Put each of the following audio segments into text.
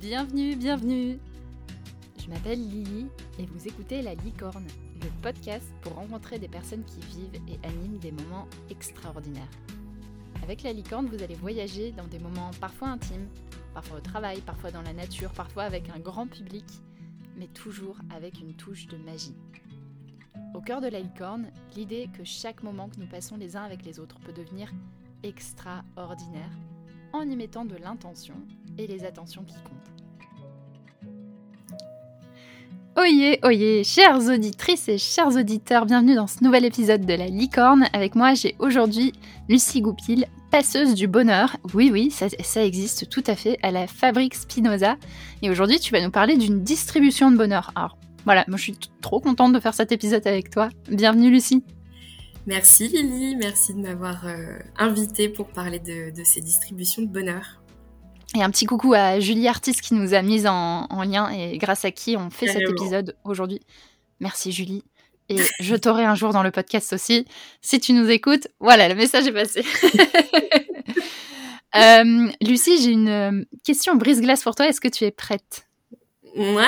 Bienvenue, bienvenue Je m'appelle Lily et vous écoutez La Licorne, le podcast pour rencontrer des personnes qui vivent et animent des moments extraordinaires. Avec La Licorne, vous allez voyager dans des moments parfois intimes, parfois au travail, parfois dans la nature, parfois avec un grand public, mais toujours avec une touche de magie. Au cœur de La Licorne, l'idée que chaque moment que nous passons les uns avec les autres peut devenir extraordinaire en y mettant de l'intention et les attentions qui comptent. Oyez, oyez, chères auditrices et chers auditeurs, bienvenue dans ce nouvel épisode de La Licorne. Avec moi, j'ai aujourd'hui Lucie Goupil, passeuse du bonheur. Oui, oui, ça, ça, existe tout à fait à la Fabrique Spinoza. Et aujourd'hui, tu vas nous parler d'une distribution de bonheur. Alors, voilà, moi je suis trop contente de faire cet épisode avec toi. Bienvenue, Lucie. Merci Lily, merci de m'avoir euh, invitée pour parler de, ces distributions de bonheur. Et un petit coucou à Julie Artiste qui nous a mis en, lien et grâce à qui on fait cet épisode aujourd'hui. Merci Julie. Et je t'aurai un jour dans le podcast aussi. Si tu nous écoutes, voilà, le message est passé. Euh, Lucie, j'ai une euh, question brise-glace pour toi. Est-ce que tu es prête? Ouais.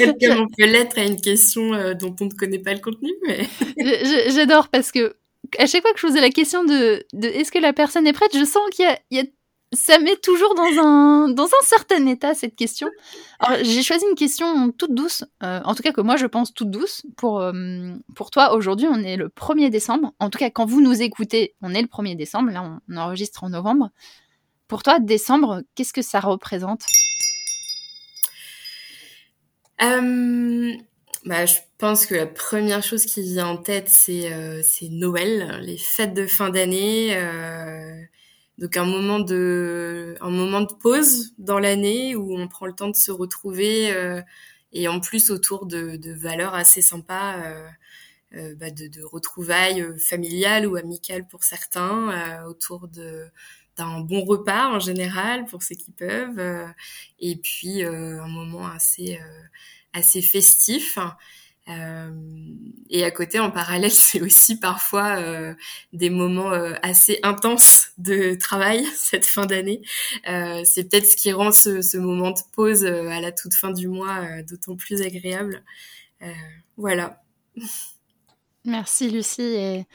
on peut l'être à une question euh, dont on ne connaît pas le contenu, mais. J'adore parce que à chaque fois que je posais la question de, est-ce que la personne est prête, je sens qu'il y, a, ça met toujours dans un dans un certain état cette question. Alors j'ai choisi une question toute douce, euh, en tout cas que moi je pense toute douce pour euh, pour toi. Aujourd'hui on est le 1er décembre. En tout cas quand vous nous écoutez, on est le 1er décembre. Là on enregistre en novembre. Pour toi décembre, qu'est-ce que ça représente? Euh, bah, je pense que la première chose qui vient en tête, c'est Noël, les fêtes de fin d'année. Euh, donc un moment de un moment de pause dans l'année où on prend le temps de se retrouver euh, et en plus autour de, de valeurs assez sympas. Euh, euh, bah de, de, retrouvailles familiales ou amicales pour certains, autour de d'un bon repas en général pour ceux qui peuvent, euh, et puis euh, un moment assez euh, assez festif. Et à côté, en parallèle, c'est aussi parfois des moments assez intenses de travail cette fin d'année. c'est peut-être ce qui rend ce, ce moment de pause à la toute fin du mois d'autant plus agréable. voilà. Merci Lucie.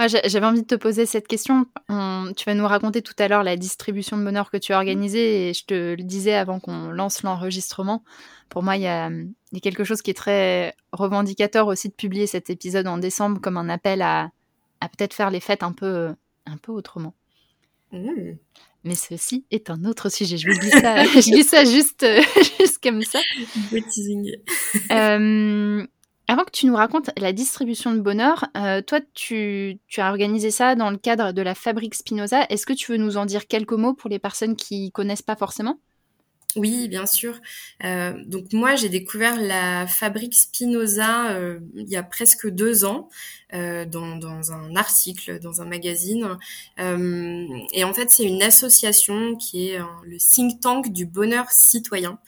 J'avais envie de te poser cette question. tu vas nous raconter tout à l'heure la distribution de bonheur que tu as organisée et je te le disais avant qu'on lance l'enregistrement. Pour moi, il y, a, quelque chose qui est très revendicateur aussi de publier cet épisode en décembre comme un appel à, peut-être faire les fêtes un peu, un peu autrement. Mmh. Mais ceci est un autre sujet. Je vous dis ça, je dis ça juste, juste comme ça. euh, avant que tu nous racontes la distribution de bonheur, euh, toi, tu, as organisé ça dans le cadre de la Fabrique Spinoza. Est-ce que tu veux nous en dire quelques mots pour les personnes qui connaissent pas forcément? Oui, bien sûr. Euh, donc moi, j'ai découvert la fabrique Spinoza euh, il y a presque deux ans dans, dans, un article, dans un magazine. et en fait, c'est une association qui est le think tank du bonheur citoyen.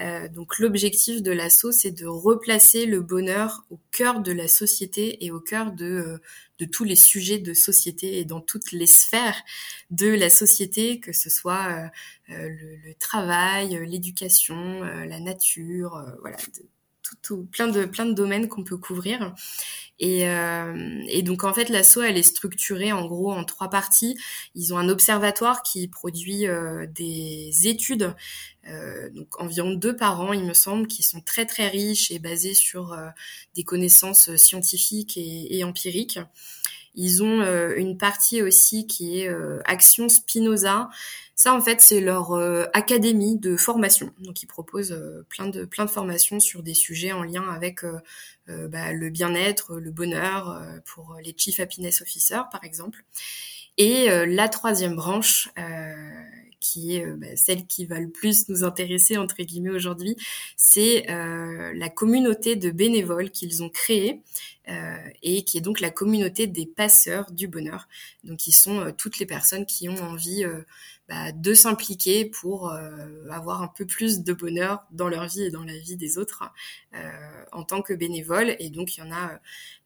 Euh, donc l'objectif de l'assaut, c'est de replacer le bonheur au cœur de la société et au cœur de, euh, tous les sujets de société et dans toutes les sphères de la société, que ce soit euh, le, travail, l'éducation, la nature, voilà, tout, plein de plein de domaines qu'on peut couvrir. Et, euh, donc en fait, l'asso elle est structurée en gros en trois parties. Ils ont un observatoire qui produit euh, des études, euh, donc environ deux par an, il me semble, qui sont très très riches et basées sur euh, des connaissances scientifiques et empiriques. Ils ont euh, une partie aussi qui est Action Spinoza. Ça, en fait, c'est leur académie de formation. Donc, ils proposent plein de plein de formations sur des sujets en lien avec euh, bah, le bien-être, le bonheur euh, pour les Chief Happiness Officers, par exemple. Et euh, la troisième branche, qui est bah, celle qui va le plus nous intéresser entre guillemets aujourd'hui, c'est la communauté de bénévoles qu'ils ont créée et qui est donc la communauté des passeurs du bonheur. Donc, ils sont toutes les personnes qui ont envie bah, de s'impliquer pour euh, avoir un peu plus de bonheur dans leur vie et dans la vie des autres euh, en tant que bénévole. Et donc, il y en a euh,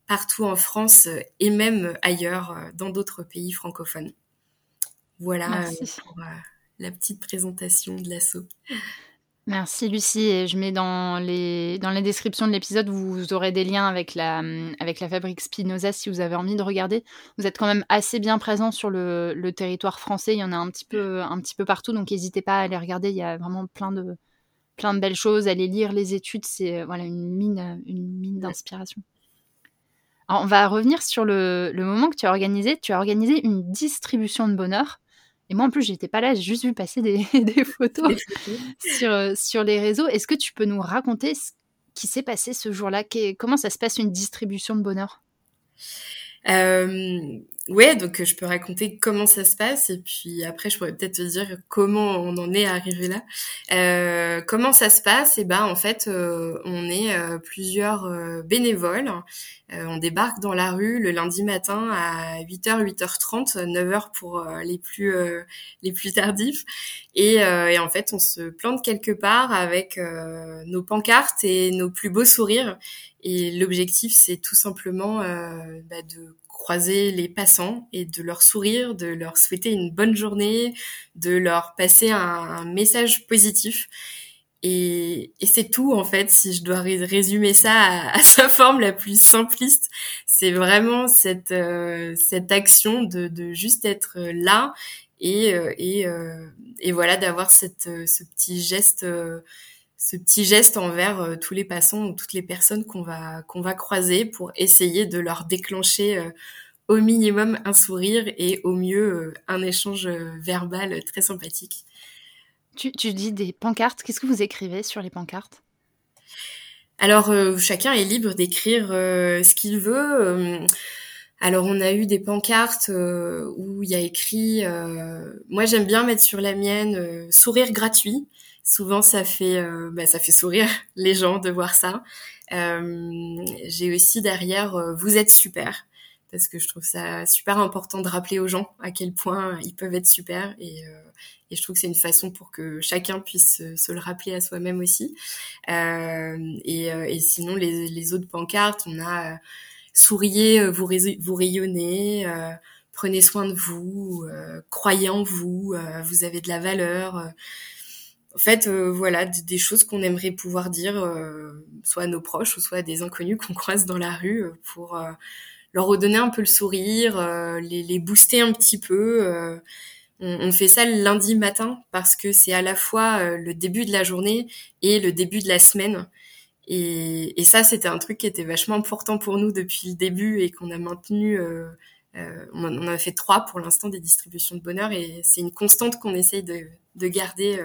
partout en France et même ailleurs dans d'autres pays francophones. Voilà pour la petite présentation de l'assaut. Merci Lucie. Et je mets dans les, dans les descriptions de l'épisode, vous aurez des liens avec la, avec la fabrique Spinoza si vous avez envie de regarder. Vous êtes quand même assez bien présent sur le, le territoire français. Il y en a un petit peu, un petit peu partout, donc n'hésitez pas à aller regarder. Il y a vraiment plein de, plein de belles choses. Aller lire les études, c'est voilà, une mine, une mine d'inspiration. on va revenir sur le, le moment que tu as organisé. Tu as organisé une distribution de bonheur. Et moi, en plus, j'étais pas là, j'ai juste vu passer des, photos, sur, euh, sur les réseaux. Est-ce que tu peux nous raconter ce qui s'est passé ce jour-là? Comment ça se passe une distribution de bonheur? Euh, ouais, donc euh, je peux raconter comment ça se passe et puis après je pourrais peut-être te dire comment on en est arrivé là. Euh, comment ça se passe? Et eh ben en fait euh, on est plusieurs bénévoles. on débarque dans la rue le lundi matin à 8h, 8h30, 9h pour les plus les plus tardifs et, et, en fait on se plante quelque part avec nos pancartes et nos plus beaux sourires et l'objectif, c'est tout simplement euh, bah, de croiser les passants et de leur sourire, de leur souhaiter une bonne journée, de leur passer un, message positif. Et, c'est tout en fait, si je dois résumer ça à, sa forme la plus simpliste, c'est vraiment cette euh, cette action de, de juste être là et euh, et, euh, et voilà d'avoir cette ce petit geste ce petit geste envers euh, tous les passants ou toutes les personnes qu'on va qu'on va croiser pour essayer de leur déclencher euh, au minimum un sourire et au mieux euh, un échange verbal très sympathique. Tu, tu dis des pancartes. Qu'est-ce que vous écrivez sur les pancartes? Alors chacun est libre d'écrire ce qu'il veut. Alors on a eu des pancartes où il y a écrit, moi j'aime bien mettre sur la mienne sourire gratuit souvent ça fait euh, bah, ça fait sourire les gens de voir ça. Euh, j'ai aussi derrière euh, vous êtes super parce que je trouve ça super important de rappeler aux gens à quel point ils peuvent être super et, et je trouve que c'est une façon pour que chacun puisse se, le rappeler à soi-même aussi. Et, et, sinon les, autres pancartes, on a souriez, vous rayonnez prenez soin de vous, croyez en vous, vous avez de la valeur en fait, euh, voilà, des choses qu'on aimerait pouvoir dire, euh, soit à nos proches ou soit à des inconnus qu'on croise dans la rue, euh, pour leur redonner un peu le sourire, les, les, booster un petit peu. On, on, fait ça le lundi matin parce que c'est à la fois le début de la journée et le début de la semaine. Et, et ça, c'était un truc qui était vachement important pour nous depuis le début et qu'on a maintenu. Euh, on, a fait trois pour l'instant des distributions de bonheur et c'est une constante qu'on essaye de, de garder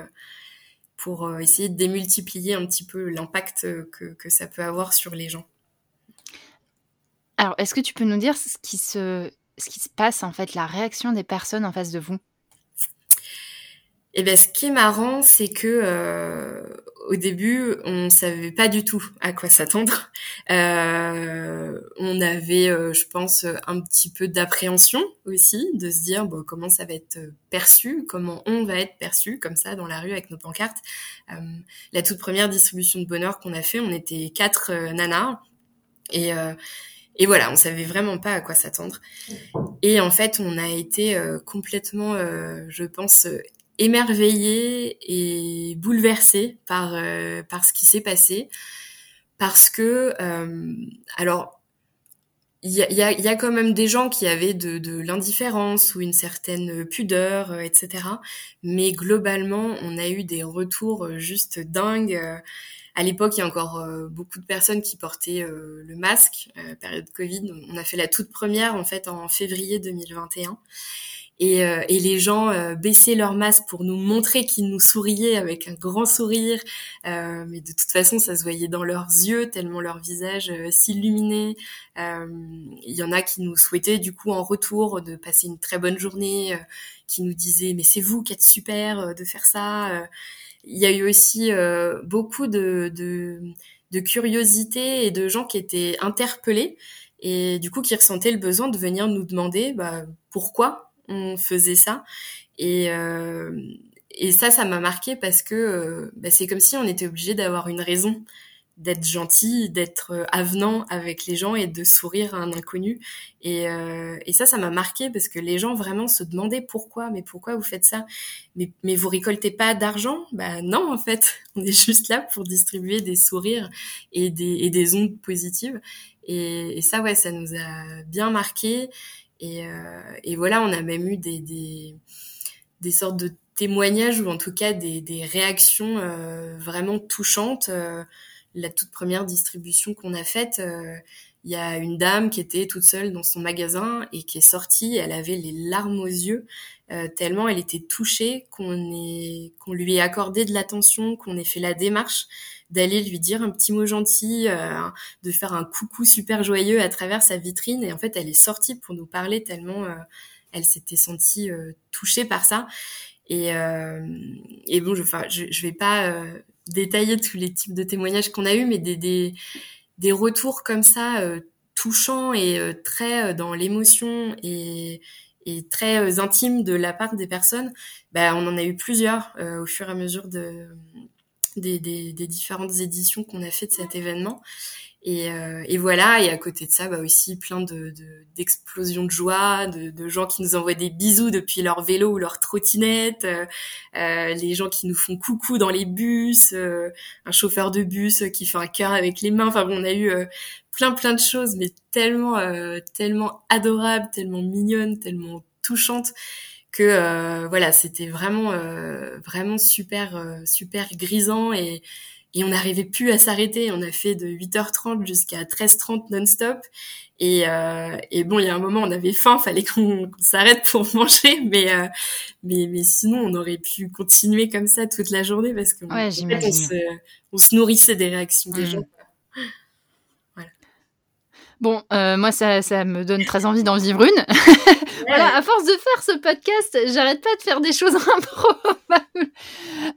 pour euh, essayer de démultiplier un petit peu l'impact euh, que, que, ça peut avoir sur les gens. Alors, est-ce que tu peux nous dire ce qui se, ce qui se passe, en fait, la réaction des personnes en face de vous? Eh bien, ce qui est marrant, c'est que euh, au début, on savait pas du tout à quoi s'attendre. Euh, on avait, euh, je pense, un petit peu d'appréhension aussi, de se dire bon, comment ça va être perçu, comment on va être perçu comme ça dans la rue avec nos pancartes. Euh, la toute première distribution de bonheur qu'on a fait, on était quatre euh, nanas et et voilà, on savait vraiment pas à quoi s'attendre. Et en fait, on a été complètement, je pense, émerveillée et bouleversée par euh, par ce qui s'est passé parce que euh, alors il y a, y, a, y a, quand même des gens qui avaient de, de l'indifférence ou une certaine pudeur, euh, etc. Mais globalement, on a eu des retours juste dingues. À l'époque, il y a encore beaucoup de personnes qui portaient le masque, période Covid. On a fait la toute première en fait en février 2021 et, euh, et les gens euh, baissaient leur masque pour nous montrer qu'ils nous souriaient avec un grand sourire. Euh, mais de toute façon, ça se voyait dans leurs yeux tellement leur visage euh, s'illuminait. Il y en a qui nous souhaitaient du coup en retour de passer une très bonne journée, qui nous disaient mais c'est vous qui êtes super de faire ça. Il y a eu aussi beaucoup de, de, de curiosité et de gens qui étaient interpellés et du coup qui ressentaient le besoin de venir nous demander bah, pourquoi on faisait ça. Et, euh, et ça, ça m'a marqué parce que euh, bah, c'est comme si on était obligé d'avoir une raison d'être gentil, d'être avenant avec les gens et de sourire à un inconnu. Et, euh, et ça, ça m'a marqué parce que les gens vraiment se demandaient pourquoi, mais pourquoi vous faites ça? Mais, mais vous récoltez pas d'argent? Bah non, en fait, on est juste là pour distribuer des sourires et des, et des ondes positives. Et, et ça, ouais, ça nous a bien marqué. Et, euh, et voilà, on a même eu des, des, des sortes de témoignages ou en tout cas des, des réactions euh, vraiment touchantes. Euh, la toute première distribution qu'on a faite, il y a une dame qui était toute seule dans son magasin et qui est sortie. Elle avait les larmes aux yeux euh, tellement elle était touchée qu'on qu'on lui ait accordé de l'attention, qu'on ait fait la démarche d'aller lui dire un petit mot gentil, euh, de faire un coucou super joyeux à travers sa vitrine. Et en fait, elle est sortie pour nous parler tellement elle s'était sentie touchée par ça. Et, et bon, je, enfin, je, je vais pas détailler tous les types de témoignages qu'on a eu, mais des, des, des retours comme ça euh, touchants et euh, très euh, dans l'émotion et, et très intimes de la part des personnes, bah, on en a eu plusieurs au fur et à mesure de, des, des, des différentes éditions qu'on a fait de cet événement. Et, euh, et, voilà, et à côté de ça, bah aussi plein de d'explosions de, joie, de, de, gens qui nous envoient des bisous depuis leur vélo ou leur trottinette, euh, euh, les gens qui nous font coucou dans les bus, euh, un chauffeur de bus qui fait un cœur avec les mains. Enfin, on a eu euh, plein plein de choses, mais tellement tellement adorables, tellement mignonnes, tellement touchantes que voilà, c'était vraiment vraiment super super grisant et et on n'arrivait plus à s'arrêter. On a fait de 8h30 jusqu'à 13h30 non-stop. Et, euh, et, bon, il y a un moment, on avait faim, fallait qu'on s'arrête pour manger, mais, euh, mais mais sinon, on aurait pu continuer comme ça toute la journée parce qu'on ouais, on, se, on se nourrissait des réactions des mmh. gens. Bon, euh, moi, ça, ça me donne très envie d'en vivre une. voilà, à force de faire ce podcast, j'arrête pas de faire des choses improbables.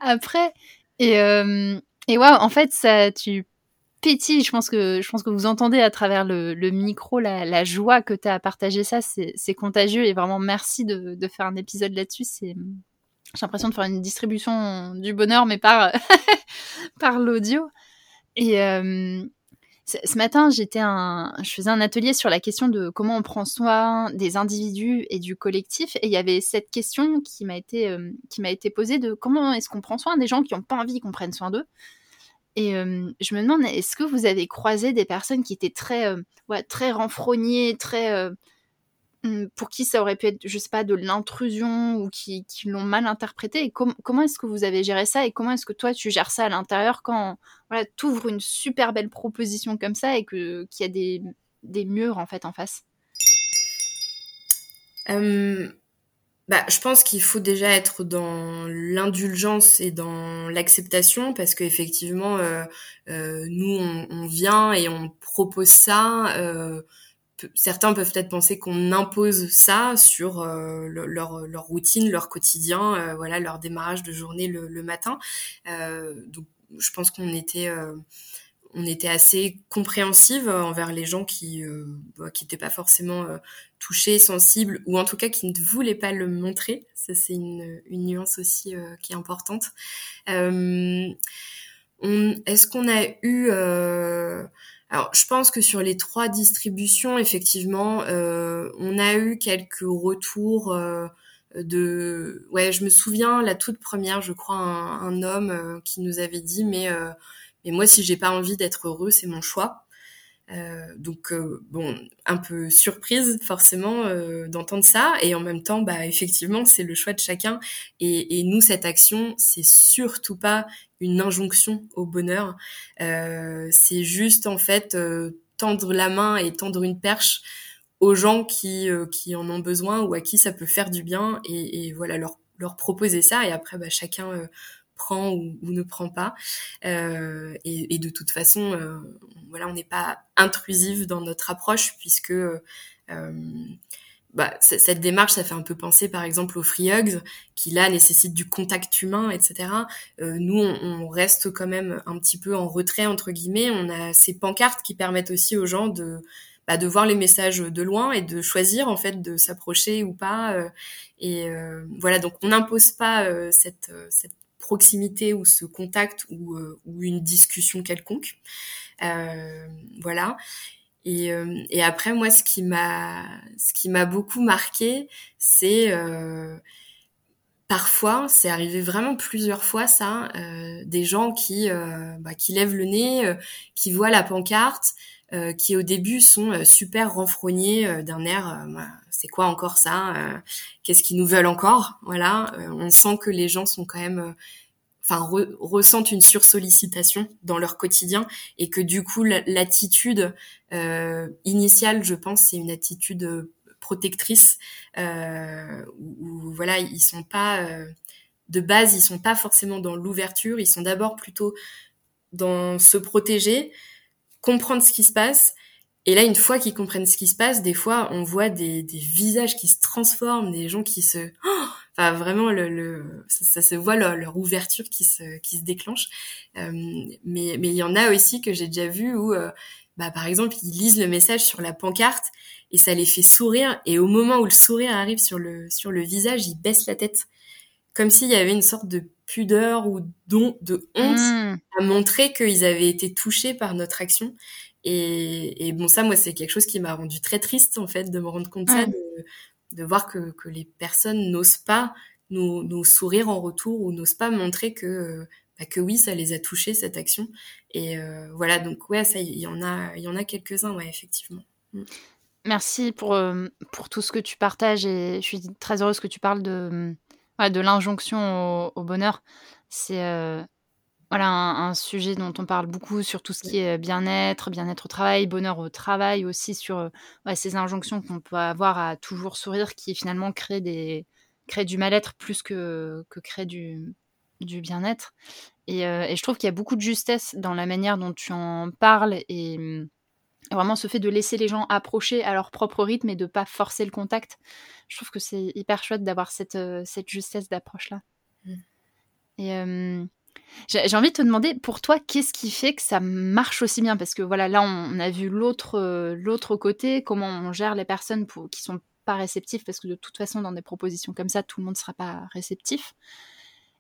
Après, et, euh, et ouais, en fait, ça, tu pétilles. Je pense que, je pense que vous entendez à travers le, micro la, joie que tu as à partager ça. C'est contagieux et vraiment merci de, faire un épisode là-dessus. C'est, j'ai l'impression de faire une distribution du bonheur, mais par, par l'audio. Et euh, ce matin, j'étais un, je faisais un atelier sur la question de comment on prend soin des individus et du collectif. Et il y avait cette question qui m'a été, euh, posée de comment est-ce qu'on prend soin des gens qui n'ont pas envie qu'on prenne soin d'eux. Et je me demande, est-ce que vous avez croisé des personnes qui étaient très, ouais, très renfrognées, très mmh, pour qui ça aurait pu être, je sais pas, de l'intrusion ou qui, l'ont mal interprété Et comment est-ce que vous avez géré ça Et comment est-ce que toi tu gères ça à l'intérieur quand voilà, tu ouvres une super belle proposition comme ça et qu'il y a des, murs en fait en face? Bah, je pense qu'il faut déjà être dans l'indulgence et dans l'acceptation parce qu'effectivement, euh, euh, nous, on, on, vient et on propose ça. Euh, certains peuvent peut-être penser qu'on impose ça sur euh, leur, routine, leur quotidien, euh, voilà, leur démarrage de journée le, matin. donc, je pense qu'on était assez compréhensive envers les gens qui euh, bah, n'étaient pas forcément euh, touchés, sensibles, ou en tout cas qui ne voulaient pas le montrer. Ça, c'est une, nuance aussi euh, qui est importante. Est-ce qu'on a eu... alors, je pense que sur les trois distributions, effectivement, on a eu quelques retours de... Ouais, je me souviens, la toute première, je crois, un, homme qui nous avait dit, mais et moi, si j'ai pas envie d'être heureux, c'est mon choix. Euh, donc euh, bon, un peu surprise forcément euh, d'entendre ça, et en même temps, bah effectivement, c'est le choix de chacun. Et, et nous, cette action, c'est surtout pas une injonction au bonheur. Euh, c'est juste en fait euh, tendre la main et tendre une perche aux gens qui qui en ont besoin ou à qui ça peut faire du bien, et, et voilà leur leur proposer ça. Et après, bah, chacun prend ou, ne prend pas. Euh, et, de toute façon, euh, voilà, on n'est pas intrusif dans notre approche puisque euh, bah, cette démarche, ça fait un peu penser par exemple aux free hugs, qui là nécessitent du contact humain, etc. nous, on, reste quand même un petit peu en retrait entre guillemets. On a ces pancartes qui permettent aussi aux gens de bah, de voir les messages de loin et de choisir en fait de s'approcher ou pas. et voilà, donc on n'impose pas cette, cette proximité ou ce contact ou, ou une discussion quelconque. voilà. Et, et, après, moi, ce qui m'a, ce qui m'a beaucoup marqué, c'est parfois, c'est arrivé vraiment plusieurs fois ça, euh, des gens qui euh, bah, qui lèvent le nez, euh, qui voient la pancarte, qui au début sont super renfrognés d'un air, bah, c'est quoi encore ça Qu'est-ce qu'ils nous veulent encore Voilà, on sent que les gens sont quand même enfin ressentent une sursollicitation dans leur quotidien et que du coup l'attitude initiale je pense c'est une attitude protectrices euh, où, voilà ils sont pas euh, de base ils sont pas forcément dans l'ouverture. Ils sont d'abord plutôt dans se protéger comprendre ce qui se passe. Et là, une fois qu'ils comprennent ce qui se passe, des fois, on voit des, des visages qui se transforment, des gens qui se, oh enfin vraiment, le, le ça, se voit leur, ouverture qui se qui se déclenche. Euh, mais mais il y en a aussi que j'ai déjà vu où, euh, bah par exemple, ils lisent le message sur la pancarte et ça les fait sourire. Et au moment où le sourire arrive sur le, sur le visage, ils baissent la tête. Comme s'il y avait une sorte de pudeur ou don, de honte hmm. à montrer qu'ils avaient été touchés par notre action. Et, et bon, ça, moi, c'est quelque chose qui m'a rendu très triste, en fait, de me rendre compte de ça, de, de voir que, que les personnes n'osent pas nous, sourire en retour ou n'osent pas montrer que, bah, que oui, ça les a touchés, cette action. Et euh, voilà, donc ouais, ça, il y en a, il y en a quelques-uns, ouais, effectivement. Mm. Merci pour, euh, pour tout ce que tu partages et je suis très heureuse que tu parles de, de l'injonction au, bonheur. C'est euh, voilà, un, sujet dont on parle beaucoup sur tout ce qui est bien-être, bien-être au travail, bonheur au travail aussi, sur euh, ces injonctions qu'on peut avoir à toujours sourire qui finalement créent, des, créent du mal-être plus que, que créent du, du bien-être. Et, et, je trouve qu'il y a beaucoup de justesse dans la manière dont tu en parles et vraiment ce fait de laisser les gens approcher à leur propre rythme et de pas forcer le contact. Je trouve que c'est hyper chouette d'avoir cette, euh, cette justesse d'approche-là. Mm. Et euh, j'ai envie de te demander, pour toi, qu'est-ce qui fait que ça marche aussi bien? Parce que voilà, là, on, a vu l'autre euh, l'autre côté, comment on gère les personnes pour, qui sont pas réceptives, parce que de toute façon, dans des propositions comme ça, tout le monde ne sera pas réceptif.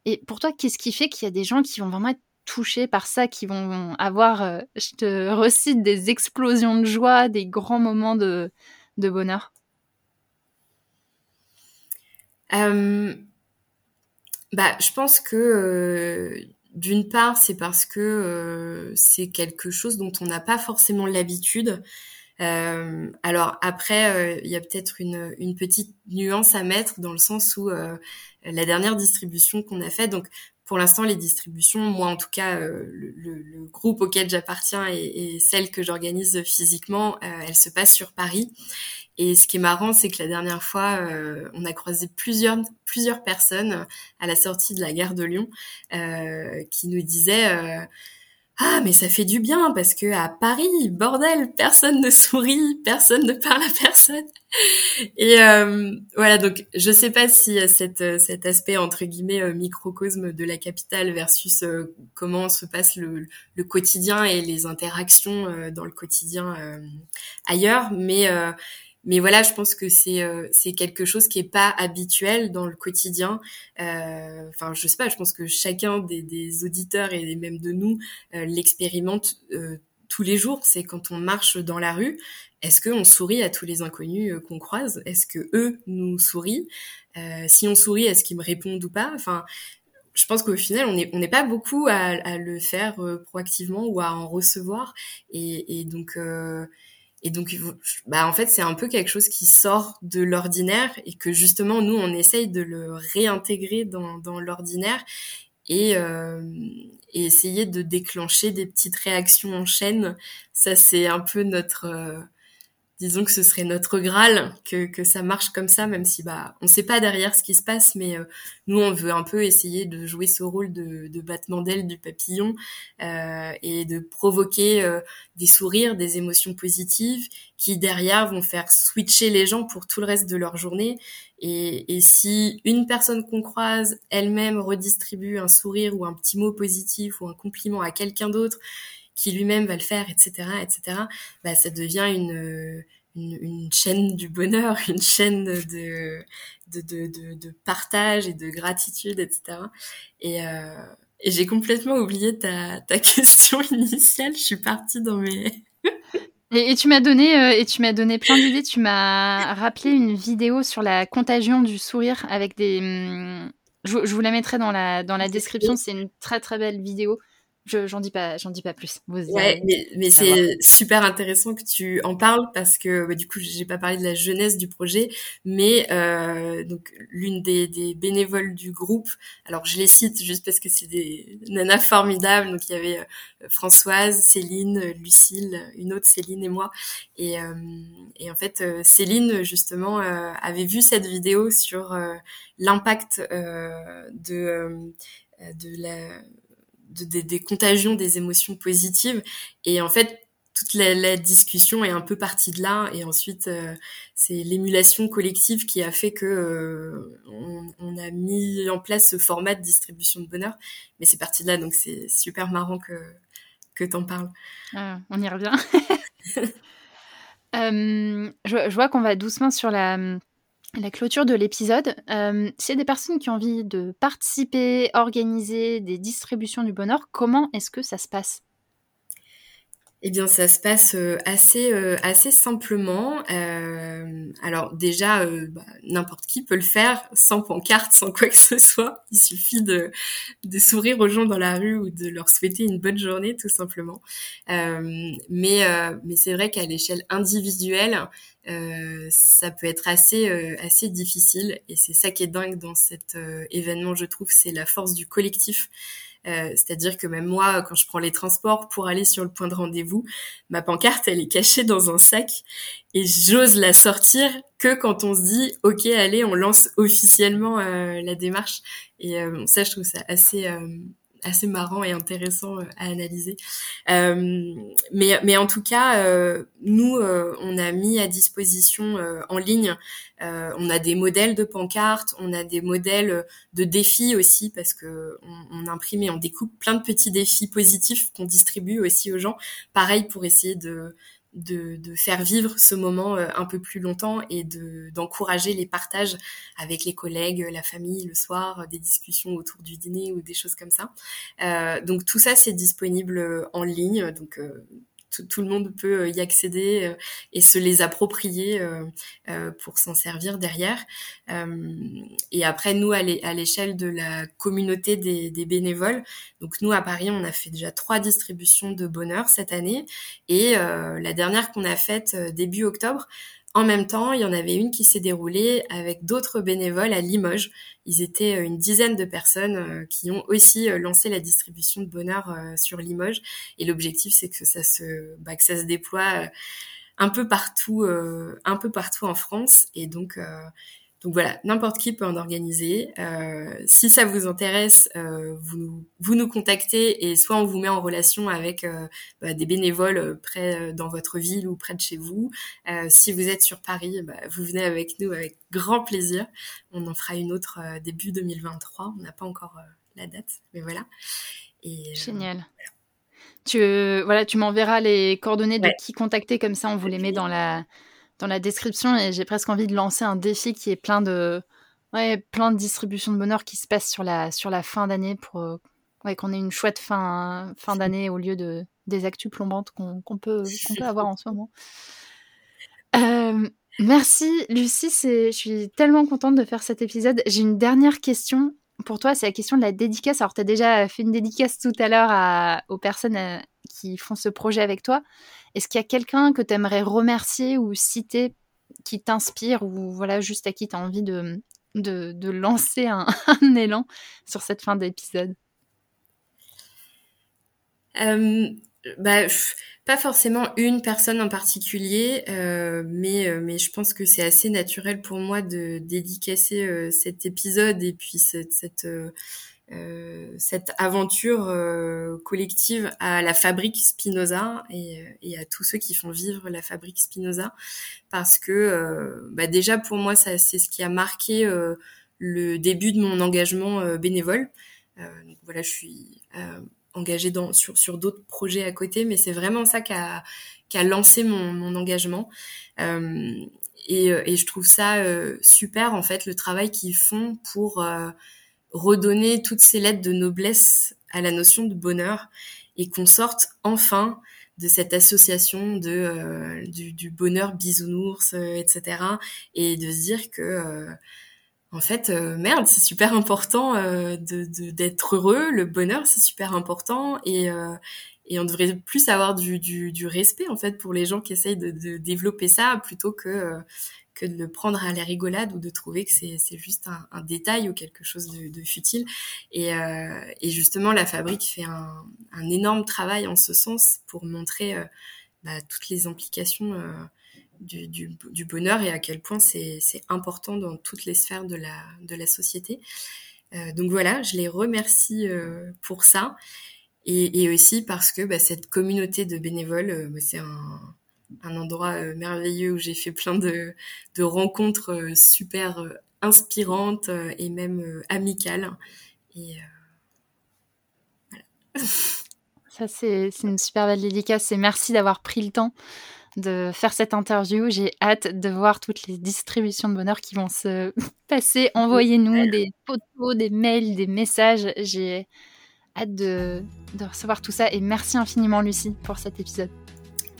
Et pour toi, qu'est-ce qui fait qu'il y a des gens qui vont vraiment être touchés par ça, qui vont avoir, euh, je te recite, des explosions de joie, des grands moments de, bonheur? Euh, bah, Je pense que d'une part, c'est parce que c'est quelque chose dont on n'a pas forcément l'habitude. alors après, il y a peut-être une, une, petite nuance à mettre dans le sens où la dernière distribution qu'on a faite, donc pour l'instant, les distributions, moi en tout cas, euh, le, groupe auquel j'appartiens et, celle que j'organise physiquement, euh, elle se passe sur Paris. Et ce qui est marrant, c'est que la dernière fois, euh, on a croisé plusieurs plusieurs personnes à la sortie de la gare de Lyon qui nous disaient ah mais ça fait du bien parce que à Paris bordel personne ne sourit personne ne parle à personne. Et euh, voilà donc je sais pas si cette cet aspect entre guillemets euh, microcosme de la capitale versus euh, comment se passe le, le, quotidien et les interactions dans le quotidien ailleurs mais mais voilà, je pense que c'est euh, c'est quelque chose qui est pas habituel dans le quotidien. Euh, enfin, je sais pas, je pense que chacun des, des auditeurs et même de nous euh, l'expérimente tous les jours. C'est quand on marche dans la rue, est-ce qu'on sourit à tous les inconnus qu'on croise? Est-ce que eux nous sourient? Si on sourit, est-ce qu'ils me répondent ou pas? Enfin, je pense qu'au final, on n'est on n'est pas beaucoup à, à le faire proactivement ou à en recevoir. Et, et donc, euh, et donc, bah, en fait, c'est un peu quelque chose qui sort de l'ordinaire et que justement, nous, on essaye de le réintégrer dans, dans l'ordinaire et, euh, et, essayer de déclencher des petites réactions en chaîne. Ça, c'est un peu notre... Disons que ce serait notre graal que, que ça marche comme ça, même si bah on sait pas derrière ce qui se passe, mais euh, nous on veut un peu essayer de jouer ce rôle de, de battement d'aile du papillon euh, et de provoquer euh, des sourires, des émotions positives qui derrière vont faire switcher les gens pour tout le reste de leur journée. Et, et si une personne qu'on croise elle-même redistribue un sourire ou un petit mot positif ou un compliment à quelqu'un d'autre qui lui-même va le faire, etc., etc., bah, ça devient une, une, chaîne du bonheur, une chaîne de, de, de, de, partage et de gratitude, etc. Et, euh, et j'ai complètement oublié ta, ta question initiale. Je suis partie dans mes... et, et, tu m'as donné euh, et tu m'as donné plein d'idées. Tu m'as rappelé une vidéo sur la contagion du sourire avec des. Hum, je, je vous la mettrai dans la dans la description. C'est une très très belle vidéo j'en dis pas, j'en dis pas plus. ouais, mais, mais c'est super intéressant que tu en parles parce que bah, du coup, j'ai pas parlé de la jeunesse du projet, mais euh, donc l'une des, des, bénévoles du groupe. Alors je les cite juste parce que c'est des nanas formidables. Donc il y avait euh, Françoise, Céline, Lucille, une autre Céline et moi. Et, euh, et en fait, Céline justement avait vu cette vidéo sur l'impact de de la des contagions des émotions positives. Et en fait, toute la, discussion est un peu partie de là. Et ensuite, euh, c'est l'émulation collective qui a fait que euh, on, a mis en place ce format de distribution de bonheur. Mais c'est parti de là, donc c'est super marrant que que t'en parles. Ah, on y revient. Euh, je, je, vois qu'on va doucement sur la la clôture de l'épisode. Euh, a des personnes qui ont envie de participer, organiser des distributions du bonheur, comment est-ce que ça se passe? Eh bien, ça se passe euh, assez euh, assez simplement. Euh, alors déjà, bah, n'importe qui peut le faire sans pancarte, sans quoi que ce soit. Il suffit de de sourire aux gens dans la rue ou de leur souhaiter une bonne journée, tout simplement. mais mais c'est vrai qu'à l'échelle individuelle, ça peut être assez assez difficile. Et c'est ça qui est dingue dans cet événement, je trouve, c'est la force du collectif. Euh, c'est-à-dire que même moi, quand je prends les transports pour aller sur le point de rendez-vous, ma pancarte, elle est cachée dans un sac et j'ose la sortir que quand on se dit, OK, allez, on lance officiellement euh, la démarche. Et euh, ça, je trouve ça assez assez marrant et intéressant euh, à analyser. Euh, mais, mais en tout cas, euh, nous, on a mis à disposition en ligne, on a des modèles de pancartes, on a des modèles de défis aussi, parce que on imprime et on découpe plein de petits défis positifs qu'on distribue aussi aux gens. Pareil pour essayer de de, faire vivre ce moment euh, un peu plus longtemps et de d'encourager les partages avec les collègues, la famille le soir, des discussions autour du dîner ou des choses comme ça. Euh, donc tout ça c'est disponible en ligne, donc euh, tout, le monde peut euh, y accéder euh, et se les approprier euh, pour s'en servir derrière. et après, nous, à l'échelle de la communauté des, des, bénévoles, donc nous, à Paris, on a fait déjà trois distributions de bonheur cette année. Et la dernière qu'on a faite début octobre, en même temps, il y en avait une qui s'est déroulée avec d'autres bénévoles à Limoges. Ils étaient euh, une dizaine de personnes euh, qui ont aussi euh, lancé la distribution de bonheur sur Limoges. Et l'objectif, c'est que ça se, bah, que ça se déploie un peu partout, un peu partout en France. Et donc, donc voilà, n'importe qui peut en organiser. Euh, si ça vous intéresse, euh, vous, nous, vous nous contactez et soit on vous met en relation avec euh, bah, des bénévoles près dans votre ville ou près de chez vous. si vous êtes sur Paris, bah, vous venez avec nous avec grand plaisir. On en fera une autre début 2023. On n'a pas encore la date, mais voilà. Et, Génial. Tu, voilà, tu m'enverras les coordonnées de qui contacter, comme ça on vous les met dans la dans la description et j'ai presque envie de lancer un défi qui est plein de, ouais, plein de distributions de bonheur qui se passent sur la, sur la fin d'année pour euh, ouais, qu'on ait une chouette fin, fin d'année au lieu de, des actus plombantes qu'on peut, qu'on peut avoir en ce moment. Euh, merci Lucie, je suis tellement contente de faire cet épisode. J'ai une dernière question pour toi, c'est la question de la dédicace. Alors, tu as déjà fait une dédicace tout à l'heure aux personnes euh, qui font ce projet avec toi. Est-ce qu'il y a quelqu'un que tu aimerais remercier ou citer qui t'inspire ou voilà juste à qui tu as envie de, de, lancer un, élan sur cette fin d'épisode? Euh, bah, pas forcément une personne en particulier, euh, mais, euh, mais je pense que c'est assez naturel pour moi de dédicacer cet épisode et puis cette, cette aventure euh, collective à la fabrique Spinoza et, et, à tous ceux qui font vivre la fabrique Spinoza parce que euh, bah déjà pour moi ça c'est ce qui a marqué le début de mon engagement bénévole donc voilà je suis engagée dans, sur, sur d'autres projets à côté, mais c'est vraiment ça qui a, lancé mon, mon engagement. Euh, et, et, je trouve ça euh, super, en fait, le travail qu'ils font pour euh, redonner toutes ces lettres de noblesse à la notion de bonheur et qu'on sorte enfin de cette association de euh, du, du, bonheur bisounours, etc. Et de se dire que en fait, euh, merde, c'est super important euh, de d'être heureux. Le bonheur, c'est super important et euh, et on devrait plus avoir du, du, du, respect en fait pour les gens qui essayent de, de développer ça plutôt que de le prendre à la rigolade ou de trouver que c'est juste un, détail ou quelque chose de, futile. Et, et justement, la fabrique fait un, un énorme travail en ce sens pour montrer bah, toutes les implications du, du, du, bonheur et à quel point c'est important dans toutes les sphères de la, de la société. Euh, donc voilà, je les remercie euh, pour ça et, aussi parce que bah, cette communauté de bénévoles, euh, bah, c'est un, un, endroit euh, merveilleux où j'ai fait plein de, de rencontres euh, super inspirantes et même amicales. Et voilà. Ça, c'est une super belle dédicace et merci d'avoir pris le temps de faire cette interview. J'ai hâte de voir toutes les distributions de bonheur qui vont se passer. Envoyez-nous des photos, des mails, des messages. J'ai hâte de, recevoir tout ça. Et merci infiniment, Lucie, pour cet épisode.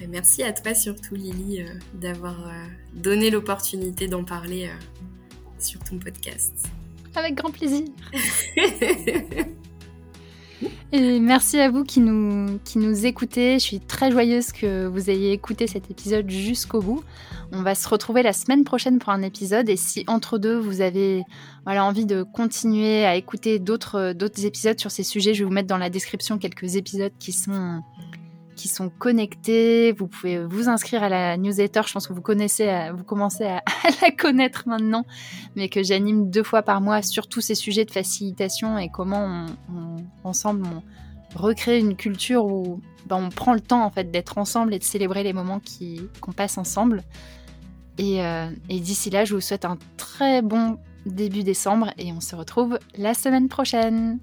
Merci à toi surtout, Lily, euh, d'avoir euh, donné l'opportunité d'en parler euh, sur ton podcast. Avec grand plaisir. Et merci à vous qui nous, qui nous écoutez. Je suis très joyeuse que vous ayez écouté cet épisode jusqu'au bout. On va se retrouver la semaine prochaine pour un épisode. Et si entre deux, vous avez voilà, envie de continuer à écouter d'autres épisodes sur ces sujets, je vais vous mettre dans la description quelques épisodes qui sont qui sont connectés. Vous pouvez vous inscrire à la newsletter. Je pense que vous connaissez, vous commencez à, la connaître maintenant, mais que j'anime deux fois par mois sur tous ces sujets de facilitation et comment on, ensemble on recrée une culture où ben, on prend le temps en fait d'être ensemble et de célébrer les moments qu'on passe ensemble. Et, euh, et d'ici là, je vous souhaite un très bon début décembre et on se retrouve la semaine prochaine.